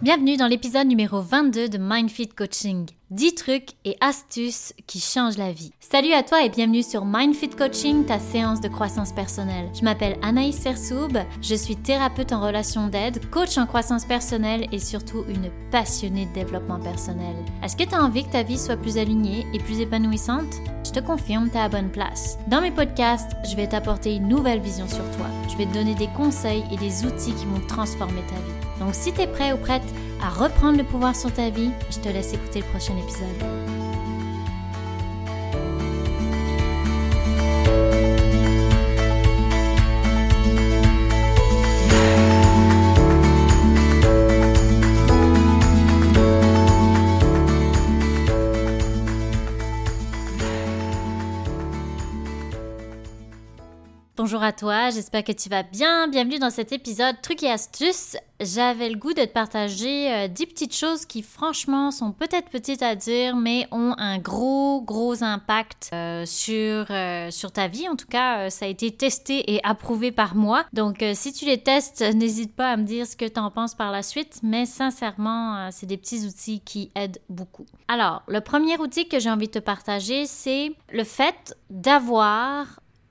Bienvenue dans l'épisode numéro 22 de MindFit Coaching. 10 trucs et astuces qui changent la vie. Salut à toi et bienvenue sur MindFit Coaching, ta séance de croissance personnelle. Je m'appelle Anaïs Sersoub, je suis thérapeute en relation d'aide, coach en croissance personnelle et surtout une passionnée de développement personnel. Est-ce que tu as envie que ta vie soit plus alignée et plus épanouissante? Je te confirme, tu à la bonne place. Dans mes podcasts, je vais t'apporter une nouvelle vision sur toi. Je vais te donner des conseils et des outils qui vont transformer ta vie. Donc si tu es prêt ou prête à reprendre le pouvoir sur ta vie, je te laisse écouter le prochain épisode. Bonjour à toi, j'espère que tu vas bien. Bienvenue dans cet épisode Trucs et astuces. J'avais le goût de te partager 10 euh, petites choses qui franchement sont peut-être petites à dire mais ont un gros gros impact euh, sur, euh, sur ta vie. En tout cas, ça a été testé et approuvé par moi. Donc si tu les testes, n'hésite pas à me dire ce que tu en penses par la suite. Mais sincèrement, c'est des petits outils qui aident beaucoup. Alors, le premier outil que j'ai envie de te partager, c'est le fait d'avoir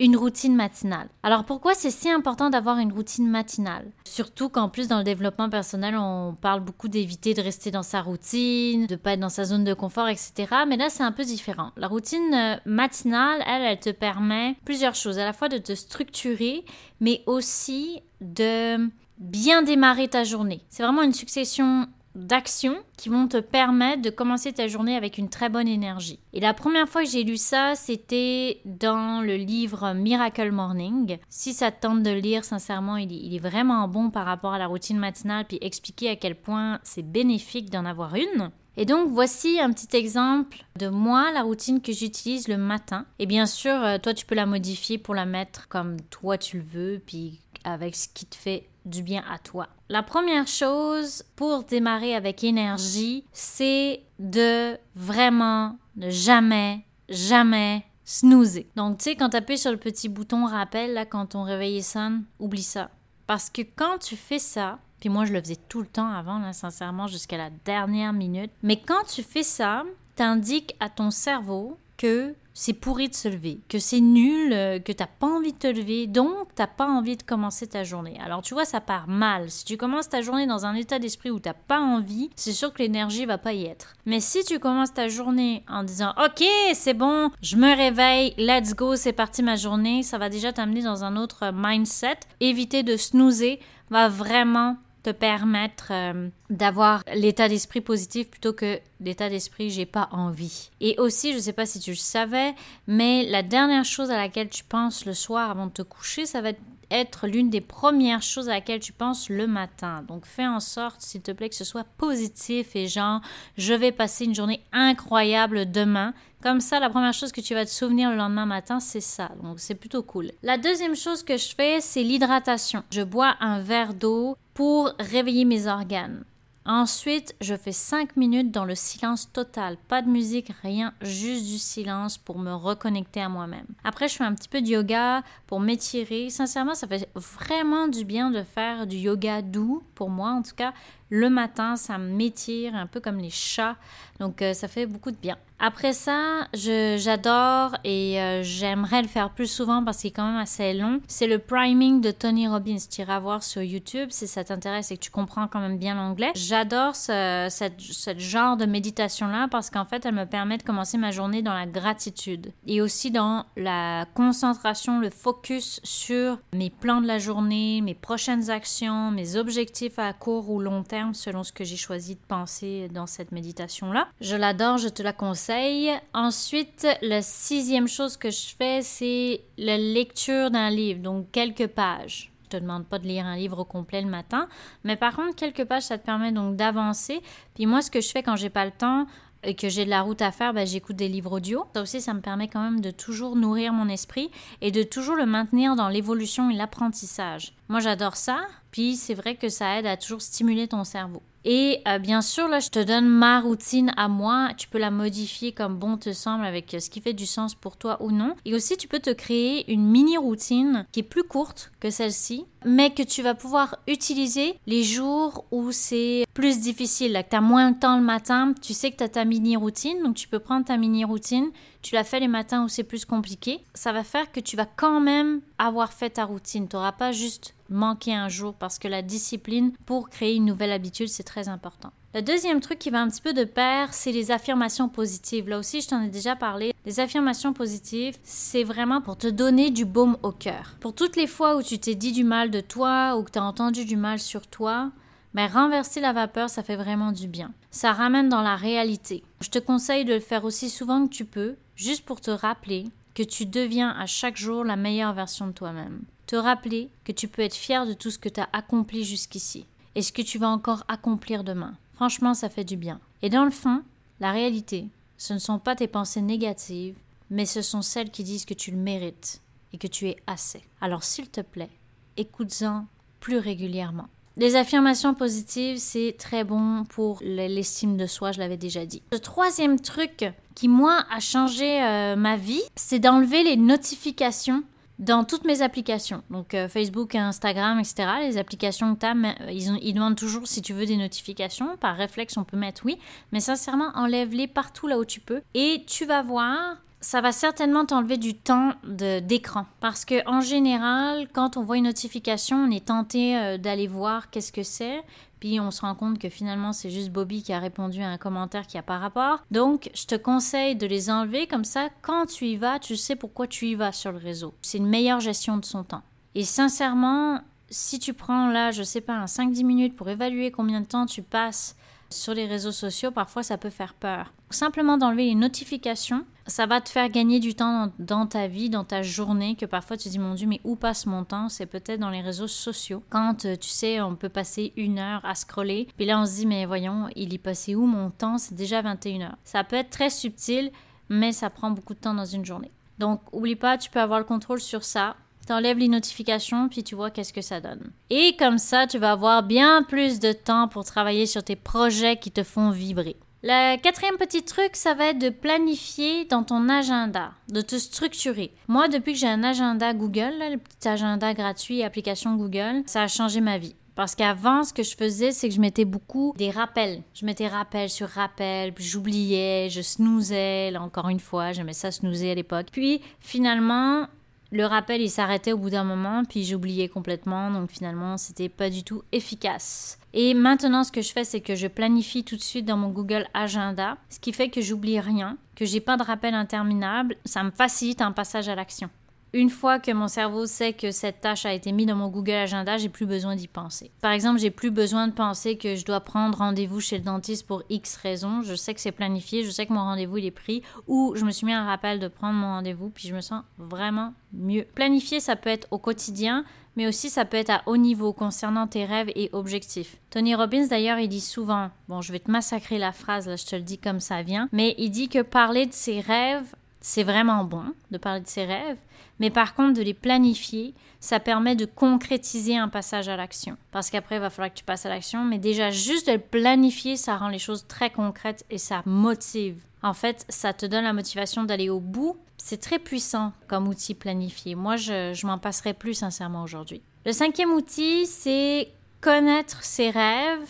une routine matinale. Alors pourquoi c'est si important d'avoir une routine matinale? Surtout qu'en plus dans le développement personnel, on parle beaucoup d'éviter de rester dans sa routine, de pas être dans sa zone de confort, etc. Mais là, c'est un peu différent. La routine euh, matinale, elle, elle te permet plusieurs choses, à la fois de te structurer, mais aussi de bien démarrer ta journée. C'est vraiment une succession d'actions qui vont te permettre de commencer ta journée avec une très bonne énergie. Et la première fois que j'ai lu ça, c'était dans le livre Miracle Morning. Si ça te tente de le lire, sincèrement, il est, vraiment bon par rapport à la routine matinale, puis expliquer à quel point c'est bénéfique d'en avoir une. Et donc voici un petit exemple de moi, la routine que j'utilise le matin. Et bien sûr, euh, toi tu peux la modifier pour la mettre comme toi tu le veux, puis avec ce qui te fait du bien à toi. La première chose pour démarrer avec énergie, c'est de vraiment ne jamais, jamais snoozer. Donc, tu sais, quand tu appuies sur le petit bouton rappel, là, quand ton réveil sonne, oublie ça. Parce que quand tu fais ça, puis moi, je le faisais tout le temps avant, là, sincèrement, jusqu'à la dernière minute. Mais quand tu fais ça, t'indiques à ton cerveau que c'est pourri de se lever, que c'est nul, euh, que t'as pas envie de te lever, donc t'as pas envie de commencer ta journée. Alors tu vois, ça part mal. Si tu commences ta journée dans un état d'esprit où t'as pas envie, c'est sûr que l'énergie va pas y être. Mais si tu commences ta journée en disant OK, c'est bon, je me réveille, let's go, c'est parti ma journée, ça va déjà t'amener dans un autre mindset. Éviter de snoozer va vraiment te permettre euh, d'avoir l'état d'esprit positif plutôt que l'état d'esprit j'ai pas envie. Et aussi, je sais pas si tu le savais, mais la dernière chose à laquelle tu penses le soir avant de te coucher, ça va être l'une des premières choses à laquelle tu penses le matin. Donc fais en sorte, s'il te plaît, que ce soit positif et genre, je vais passer une journée incroyable demain. Comme ça, la première chose que tu vas te souvenir le lendemain matin, c'est ça. Donc c'est plutôt cool. La deuxième chose que je fais, c'est l'hydratation. Je bois un verre d'eau pour réveiller mes organes. Ensuite, je fais 5 minutes dans le silence total. Pas de musique, rien, juste du silence pour me reconnecter à moi-même. Après, je fais un petit peu de yoga pour m'étirer. Sincèrement, ça fait vraiment du bien de faire du yoga doux, pour moi en tout cas. Le matin, ça m'étire un peu comme les chats. Donc, euh, ça fait beaucoup de bien. Après ça, j'adore et euh, j'aimerais le faire plus souvent parce qu'il est quand même assez long. C'est le priming de Tony Robbins. Tu iras voir sur YouTube si ça t'intéresse et que tu comprends quand même bien l'anglais. J'adore ce cette, genre de méditation-là parce qu'en fait, elle me permet de commencer ma journée dans la gratitude et aussi dans la concentration, le focus sur mes plans de la journée, mes prochaines actions, mes objectifs à court ou long terme selon ce que j'ai choisi de penser dans cette méditation-là. Je l'adore, je te la conseille Ensuite, la sixième chose que je fais, c'est la lecture d'un livre, donc quelques pages. Je te demande pas de lire un livre complet le matin, mais par contre, quelques pages, ça te permet donc d'avancer. Puis moi, ce que je fais quand j'ai pas le temps, et que j'ai de la route à faire, ben, j'écoute des livres audio. Ça aussi, ça me permet quand même de toujours nourrir mon esprit et de toujours le maintenir dans l'évolution et l'apprentissage. Moi, j'adore ça. Puis c'est vrai que ça aide à toujours stimuler ton cerveau. Et euh, bien sûr, là, je te donne ma routine à moi. Tu peux la modifier comme bon te semble avec euh, ce qui fait du sens pour toi ou non. Et aussi, tu peux te créer une mini routine qui est plus courte que celle-ci, mais que tu vas pouvoir utiliser les jours où c'est plus difficile, là, que tu as moins de temps le matin. Tu sais que tu as ta mini routine, donc tu peux prendre ta mini routine. Tu la fais les matins où c'est plus compliqué. Ça va faire que tu vas quand même avoir fait ta routine. Tu n'auras pas juste manquer un jour parce que la discipline pour créer une nouvelle habitude, c'est très important. Le deuxième truc qui va un petit peu de pair, c'est les affirmations positives. Là aussi, je t'en ai déjà parlé. Les affirmations positives, c'est vraiment pour te donner du baume au cœur. Pour toutes les fois où tu t'es dit du mal de toi ou que tu as entendu du mal sur toi, mais renverser la vapeur, ça fait vraiment du bien. Ça ramène dans la réalité. Je te conseille de le faire aussi souvent que tu peux, juste pour te rappeler que tu deviens à chaque jour la meilleure version de toi-même te rappeler que tu peux être fier de tout ce que tu as accompli jusqu'ici et ce que tu vas encore accomplir demain. Franchement, ça fait du bien. Et dans le fond, la réalité, ce ne sont pas tes pensées négatives, mais ce sont celles qui disent que tu le mérites et que tu es assez. Alors s'il te plaît, écoute-en plus régulièrement. Les affirmations positives, c'est très bon pour l'estime de soi, je l'avais déjà dit. Le troisième truc qui, moi, a changé euh, ma vie, c'est d'enlever les notifications dans toutes mes applications, donc euh, Facebook, Instagram, etc., les applications que tu as, euh, ils, ils, demandent toujours si tu veux des notifications. Par réflexe, on peut mettre oui, mais sincèrement, enlève-les partout là où tu peux. Et tu vas voir, ça va certainement t'enlever du temps d'écran. Parce que en général, quand on voit une notification, on est tenté euh, d'aller voir qu'est-ce que c'est. Puis on se rend compte que finalement c'est juste Bobby qui a répondu à un commentaire qui a pas rapport. Donc je te conseille de les enlever comme ça. Quand tu y vas, tu sais pourquoi tu y vas sur le réseau. C'est une meilleure gestion de son temps. Et sincèrement, si tu prends là, je sais pas, un 5-10 minutes pour évaluer combien de temps tu passes sur les réseaux sociaux, parfois ça peut faire peur. Simplement d'enlever les notifications, ça va te faire gagner du temps dans, ta vie, dans ta journée, que parfois tu te dis mon Dieu, mais où passe mon temps? C'est peut-être dans les réseaux sociaux. Quand euh, tu sais, on peut passer une heure à scroller, puis là on se dit mais voyons, il y passait où mon temps? C'est déjà 21 heures. Ça peut être très subtil, mais ça prend beaucoup de temps dans une journée. Donc oublie pas, tu peux avoir le contrôle sur ça. T'enlèves les notifications, puis tu vois qu'est-ce que ça donne. Et comme ça, tu vas avoir bien plus de temps pour travailler sur tes projets qui te font vibrer. Le quatrième petit truc, ça va être de planifier dans ton agenda, de te structurer. Moi, depuis que j'ai un agenda Google, le petit agenda gratuit, application Google, ça a changé ma vie. Parce qu'avant, ce que je faisais, c'est que je mettais beaucoup des rappels. Je mettais rappel sur rappel, puis j'oubliais, je snoozais, encore une fois, j'aimais ça snoozer à l'époque. Puis finalement, le rappel, il s'arrêtait au bout d'un moment, puis j'oubliais complètement, donc finalement, c'était pas du tout efficace. Et maintenant, ce que je fais, c'est que je planifie tout de suite dans mon Google Agenda, ce qui fait que j'oublie rien, que j'ai pas de rappel interminable, ça me facilite un passage à l'action. Une fois que mon cerveau sait que cette tâche a été mise dans mon Google Agenda, j'ai plus besoin d'y penser. Par exemple, j'ai plus besoin de penser que je dois prendre rendez-vous chez le dentiste pour X raisons. Je sais que c'est planifié, je sais que mon rendez-vous est pris, ou je me suis mis un rappel de prendre mon rendez-vous, puis je me sens vraiment mieux. Planifier, ça peut être au quotidien, mais aussi ça peut être à haut niveau concernant tes rêves et objectifs. Tony Robbins d'ailleurs, il dit souvent, bon, je vais te massacrer la phrase, là, je te le dis comme ça vient, mais il dit que parler de ses rêves, c'est vraiment bon de parler de ses rêves, mais par contre, de les planifier, ça permet de concrétiser un passage à l'action. Parce qu'après, il va falloir que tu passes à l'action, mais déjà, juste de le planifier, ça rend les choses très concrètes et ça motive. En fait, ça te donne la motivation d'aller au bout. C'est très puissant comme outil planifié. Moi, je, je m'en passerai plus sincèrement aujourd'hui. Le cinquième outil, c'est connaître ses rêves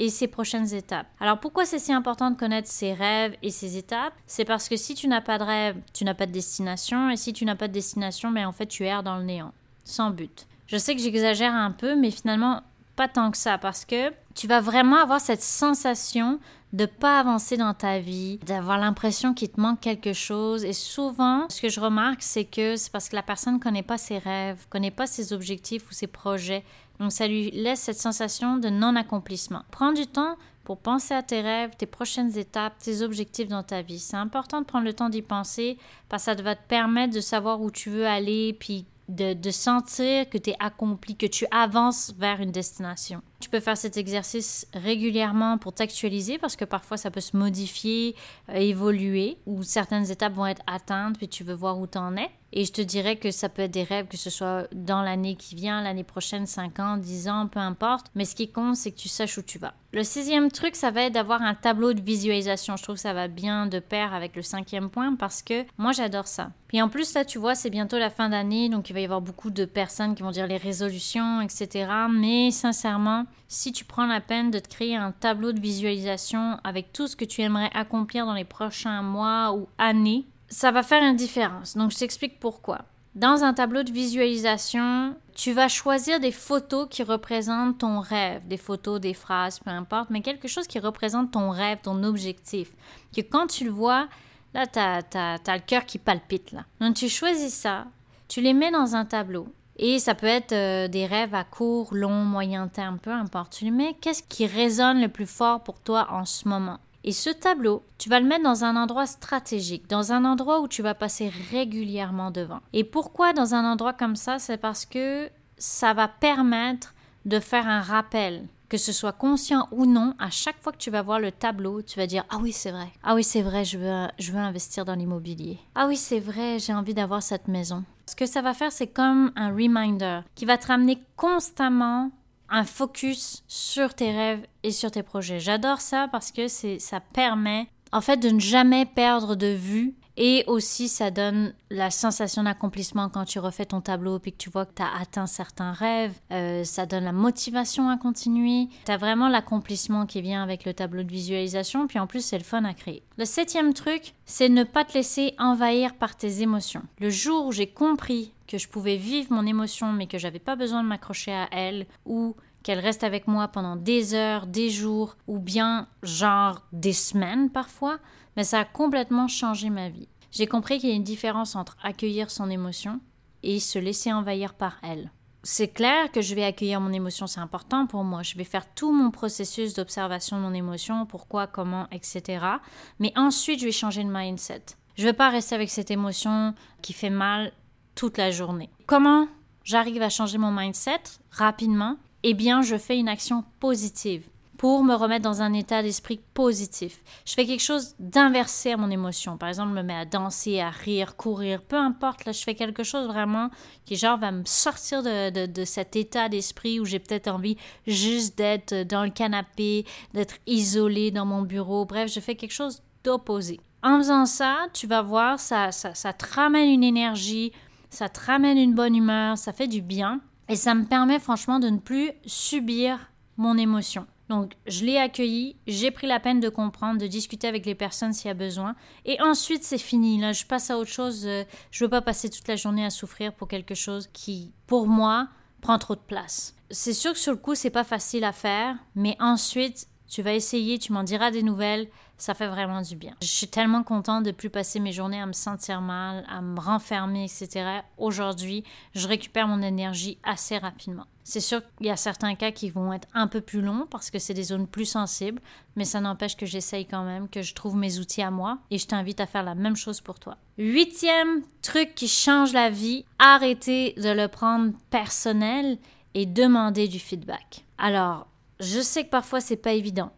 et ses prochaines étapes. Alors pourquoi c'est si important de connaître ses rêves et ses étapes? C'est parce que si tu n'as pas de rêve, tu n'as pas de destination, et si tu n'as pas de destination, mais ben, en fait tu erres dans le néant, sans but. Je sais que j'exagère un peu, mais finalement pas tant que ça, parce que tu vas vraiment avoir cette sensation de pas avancer dans ta vie, d'avoir l'impression qu'il te manque quelque chose. Et souvent, ce que je remarque, c'est que c'est parce que la personne ne connaît pas ses rêves, connaît pas ses objectifs ou ses projets. Donc ça lui laisse cette sensation de non-accomplissement. Prends du temps pour penser à tes rêves, tes prochaines étapes, tes objectifs dans ta vie. C'est important de prendre le temps d'y penser parce que ça va te permettre de savoir où tu veux aller, puis de, sentir que tu es accompli, que tu avances vers une destination. Tu peux faire cet exercice régulièrement pour t'actualiser parce que parfois ça peut se modifier, euh, évoluer, ou certaines étapes vont être atteintes, puis tu veux voir où tu en es. Et je te dirais que ça peut être des rêves, que ce soit dans l'année qui vient, l'année prochaine, 5 ans, 10 ans, peu importe. Mais ce qui compte, c'est que tu saches où tu vas. Le sixième truc, ça va être d'avoir un tableau de visualisation. Je trouve que ça va bien de pair avec le cinquième point parce que moi, j'adore ça. Puis en plus, là, tu vois, c'est bientôt la fin d'année, donc il va y avoir beaucoup de personnes qui vont dire les résolutions, etc. Mais sincèrement, si tu prends la peine de te créer un tableau de visualisation avec tout ce que tu aimerais accomplir dans les prochains mois ou années, ça va faire une différence. Donc, je t'explique pourquoi. Dans un tableau de visualisation, tu vas choisir des photos qui représentent ton rêve, des photos, des phrases, peu importe, mais quelque chose qui représente ton rêve, ton objectif. Que quand tu le vois, là, tu as, le cœur qui palpite. Là. Donc, tu choisis ça, tu les mets dans un tableau. Et ça peut être euh, des rêves à court, long, moyen terme, peu importe. Tu les mets, qu'est-ce qui résonne le plus fort pour toi en ce moment? Et ce tableau, tu vas le mettre dans un endroit stratégique, dans un endroit où tu vas passer régulièrement devant. Et pourquoi dans un endroit comme ça? C'est parce que ça va permettre de faire un rappel, que ce soit conscient ou non, à chaque fois que tu vas voir le tableau, tu vas dire Ah oui, c'est vrai. Ah oui, c'est vrai, je veux, je investir dans l'immobilier. Ah oui, c'est vrai, j'ai envie d'avoir cette maison. Ce que ça va faire, c'est comme un reminder qui va te ramener constamment un focus sur tes rêves et sur tes projets. J'adore ça parce que ça permet en fait de ne jamais perdre de vue et aussi ça donne la sensation d'accomplissement quand tu refais ton tableau puis que tu vois que tu as atteint certains rêves. Euh, ça donne la motivation à continuer. Tu as vraiment l'accomplissement qui vient avec le tableau de visualisation puis en plus c'est le fun à créer. Le septième truc, c'est ne pas te laisser envahir par tes émotions. Le jour où j'ai compris que je pouvais vivre mon émotion mais que j'avais pas besoin de m'accrocher à elle ou qu'elle reste avec moi pendant des heures, des jours ou bien genre des semaines parfois, mais ça a complètement changé ma vie. J'ai compris qu'il y a une différence entre accueillir son émotion et se laisser envahir par elle. C'est clair que je vais accueillir mon émotion, c'est important pour moi. Je vais faire tout mon processus d'observation de mon émotion, pourquoi, comment, etc. Mais ensuite, je vais changer de mindset. Je ne vais pas rester avec cette émotion qui fait mal toute la journée. Comment j'arrive à changer mon mindset rapidement? Eh bien, je fais une action positive pour me remettre dans un état d'esprit positif. Je fais quelque chose d'inversé à mon émotion. Par exemple, je me mets à danser, à rire, courir, peu importe. Là, je fais quelque chose vraiment qui, genre, va me sortir de, de cet état d'esprit où j'ai peut-être envie juste d'être dans le canapé, d'être isolé dans mon bureau. Bref, je fais quelque chose d'opposé. En faisant ça, tu vas voir, ça, ça, ça te ramène une énergie, ça te ramène une bonne humeur, ça fait du bien et ça me permet franchement de ne plus subir mon émotion. Donc, je l'ai accueilli, j'ai pris la peine de comprendre, de discuter avec les personnes s'il y a besoin. Et ensuite, c'est fini. Là, je passe à autre chose. Euh, je veux pas passer toute la journée à souffrir pour quelque chose qui, pour moi, prend trop de place. C'est sûr que sur le coup, c'est pas facile à faire, mais ensuite, tu vas essayer, tu m'en diras des nouvelles, ça fait vraiment du bien. Je suis tellement contente de plus passer mes journées à me sentir mal, à me renfermer, etc. Aujourd'hui, je récupère mon énergie assez rapidement. C'est sûr qu'il y a certains cas qui vont être un peu plus longs parce que c'est des zones plus sensibles, mais ça n'empêche que j'essaye quand même, que je trouve mes outils à moi et je t'invite à faire la même chose pour toi. Huitième truc qui change la vie, arrêter de le prendre personnel et demander du feedback. Alors, je sais que parfois c'est pas évident,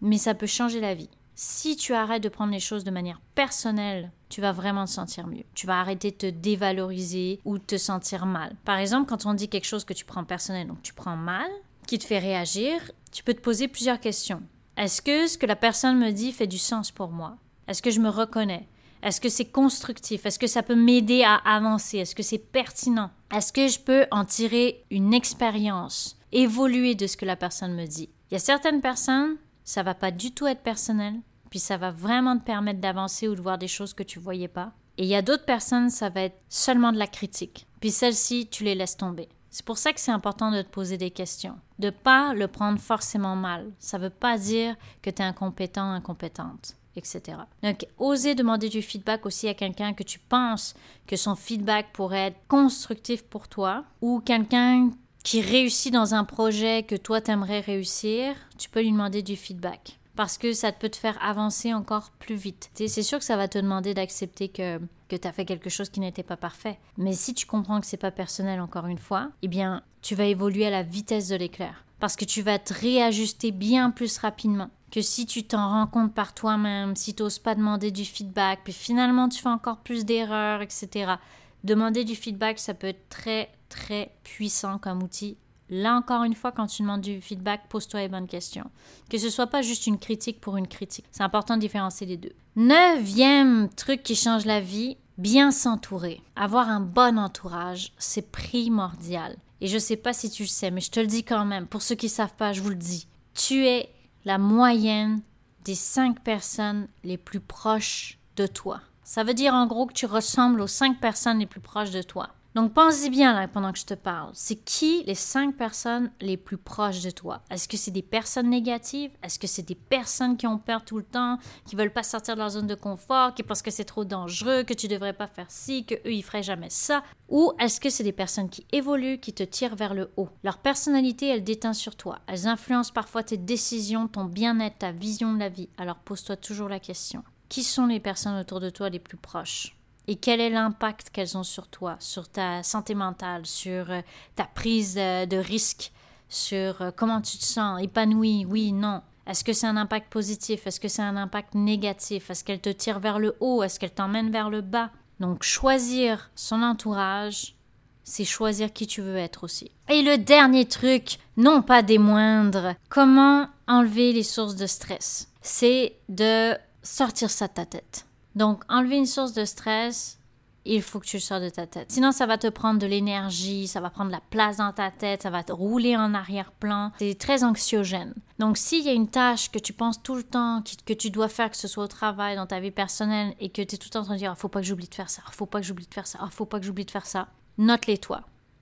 mais ça peut changer la vie. Si tu arrêtes de prendre les choses de manière personnelle, tu vas vraiment te sentir mieux. Tu vas arrêter de te dévaloriser ou de te sentir mal. Par exemple, quand on dit quelque chose que tu prends personnel, donc tu prends mal, qui te fait réagir, tu peux te poser plusieurs questions. Est-ce que ce que la personne me dit fait du sens pour moi? Est-ce que je me reconnais? Est-ce que c'est constructif? Est-ce que ça peut m'aider à avancer? Est-ce que c'est pertinent? Est-ce que je peux en tirer une expérience évoluer de ce que la personne me dit? Il y a certaines personnes, ça va pas du tout être personnel, puis ça va vraiment te permettre d'avancer ou de voir des choses que tu voyais pas. Et il y a d'autres personnes, ça va être seulement de la critique. Puis celles-ci, tu les laisses tomber. C'est pour ça que c'est important de te poser des questions, de pas le prendre forcément mal. Ça veut pas dire que tu es incompétent, incompétente, etc. Donc, oser demander du feedback aussi à quelqu'un que tu penses que son feedback pourrait être constructif pour toi, ou quelqu'un qui réussit dans un projet que toi t'aimerais réussir, tu peux lui demander du feedback parce que ça peut te faire avancer encore plus vite. C'est sûr que ça va te demander d'accepter que, que tu as fait quelque chose qui n'était pas parfait. Mais si tu comprends que c'est pas personnel encore une fois, eh bien, tu vas évoluer à la vitesse de l'éclair. Parce que tu vas te réajuster bien plus rapidement que si tu t'en rends compte par toi-même, si tu n'oses pas demander du feedback, puis finalement tu fais encore plus d'erreurs, etc Demander du feedback, ça peut être très, très puissant comme outil. Là encore une fois, quand tu demandes du feedback, pose-toi les bonnes questions. Que ce soit pas juste une critique pour une critique. C'est important de différencier les deux. Neuvième truc qui change la vie, bien s'entourer. Avoir un bon entourage, c'est primordial. Et je sais pas si tu le sais, mais je te le dis quand même. Pour ceux qui savent pas, je vous le dis. Tu es la moyenne des cinq personnes les plus proches de toi. Ça veut dire en gros que tu ressembles aux cinq personnes les plus proches de toi. Donc pense-y bien là pendant que je te parle. C'est qui les cinq personnes les plus proches de toi? Est-ce que c'est des personnes négatives? Est-ce que c'est des personnes qui ont peur tout le temps, qui veulent pas sortir de leur zone de confort, qui pensent que c'est trop dangereux, que tu devrais pas faire ci, que eux ils feraient jamais ça? Ou est-ce que c'est des personnes qui évoluent, qui te tirent vers le haut? Leur personnalité, elle déteint sur toi. Elles influencent parfois tes décisions, ton bien-être, ta vision de la vie. Alors pose-toi toujours la question. Qui sont les personnes autour de toi les plus proches? Et quel est l'impact qu'elles ont sur toi, sur ta santé mentale, sur euh, ta prise de risque, sur euh, comment tu te sens, épanoui, oui, non. Est-ce que c'est un impact positif? Est-ce que c'est un impact négatif? Est-ce qu'elle te tire vers le haut? Est-ce qu'elle t'emmène vers le bas? Donc choisir son entourage, c'est choisir qui tu veux être aussi. Et le dernier truc, non pas des moindres, comment enlever les sources de stress? C'est de sortir ça de ta tête. Donc, enlever une source de stress, il faut que tu le sors de ta tête. Sinon, ça va te prendre de l'énergie, ça va prendre la place dans ta tête, ça va te rouler en arrière-plan. C'est très anxiogène. Donc, s'il y a une tâche que tu penses tout le temps, que tu dois faire, que ce soit au travail, dans ta vie personnelle, et que tu es tout le temps en train de dire, ah, faut pas que j'oublie de faire ça, ah, faut pas que j'oublie de faire ça, ah, faut pas que j'oublie de faire ça, note-les toi.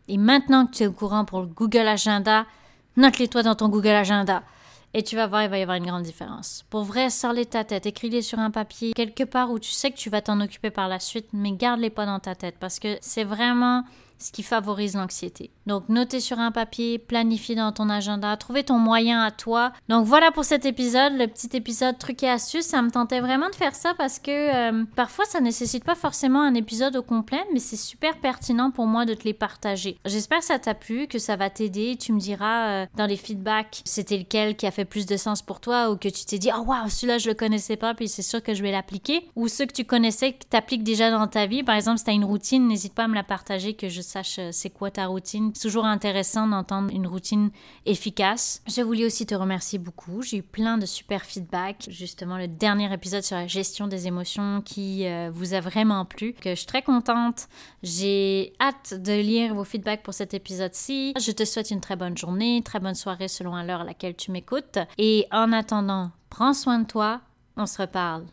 Et maintenant que tu es au courant pour le Google Agenda, note-les toi dans ton Google Agenda. Et tu vas voir, il va y avoir une grande différence. Pour vrai, sors-les ta tête, écris-les sur un papier, quelque part où tu sais que tu vas t'en occuper par la suite, mais garde-les pas dans ta tête parce que c'est vraiment ce qui favorise l'anxiété. Donc, notez sur un papier, planifier dans ton agenda, trouver ton moyen à toi. Donc, voilà pour cet épisode, le petit épisode truc et astuces. Ça me tentait vraiment de faire ça parce que euh, parfois, ça nécessite pas forcément un épisode au complet, mais c'est super pertinent pour moi de te les partager. J'espère que ça t'a plu, que ça va t'aider. Tu me diras euh, dans les feedbacks c'était lequel qui a fait plus de sens pour toi ou que tu t'es dit, oh waouh, celui-là, je le connaissais pas, puis c'est sûr que je vais l'appliquer. Ou ceux que tu connaissais, que tu appliques déjà dans ta vie. Par exemple, si tu as une routine, n'hésite pas à me la partager, que je sache euh, c'est quoi ta routine. C'est toujours intéressant d'entendre une routine efficace. Je voulais aussi te remercier beaucoup. J'ai eu plein de super feedback. Justement, le dernier épisode sur la gestion des émotions qui euh, vous a vraiment plu. Que je suis très contente. J'ai hâte de lire vos feedbacks pour cet épisode-ci. Je te souhaite une très bonne journée, très bonne soirée selon l'heure à laquelle tu m'écoutes. Et en attendant, prends soin de toi. On se reparle.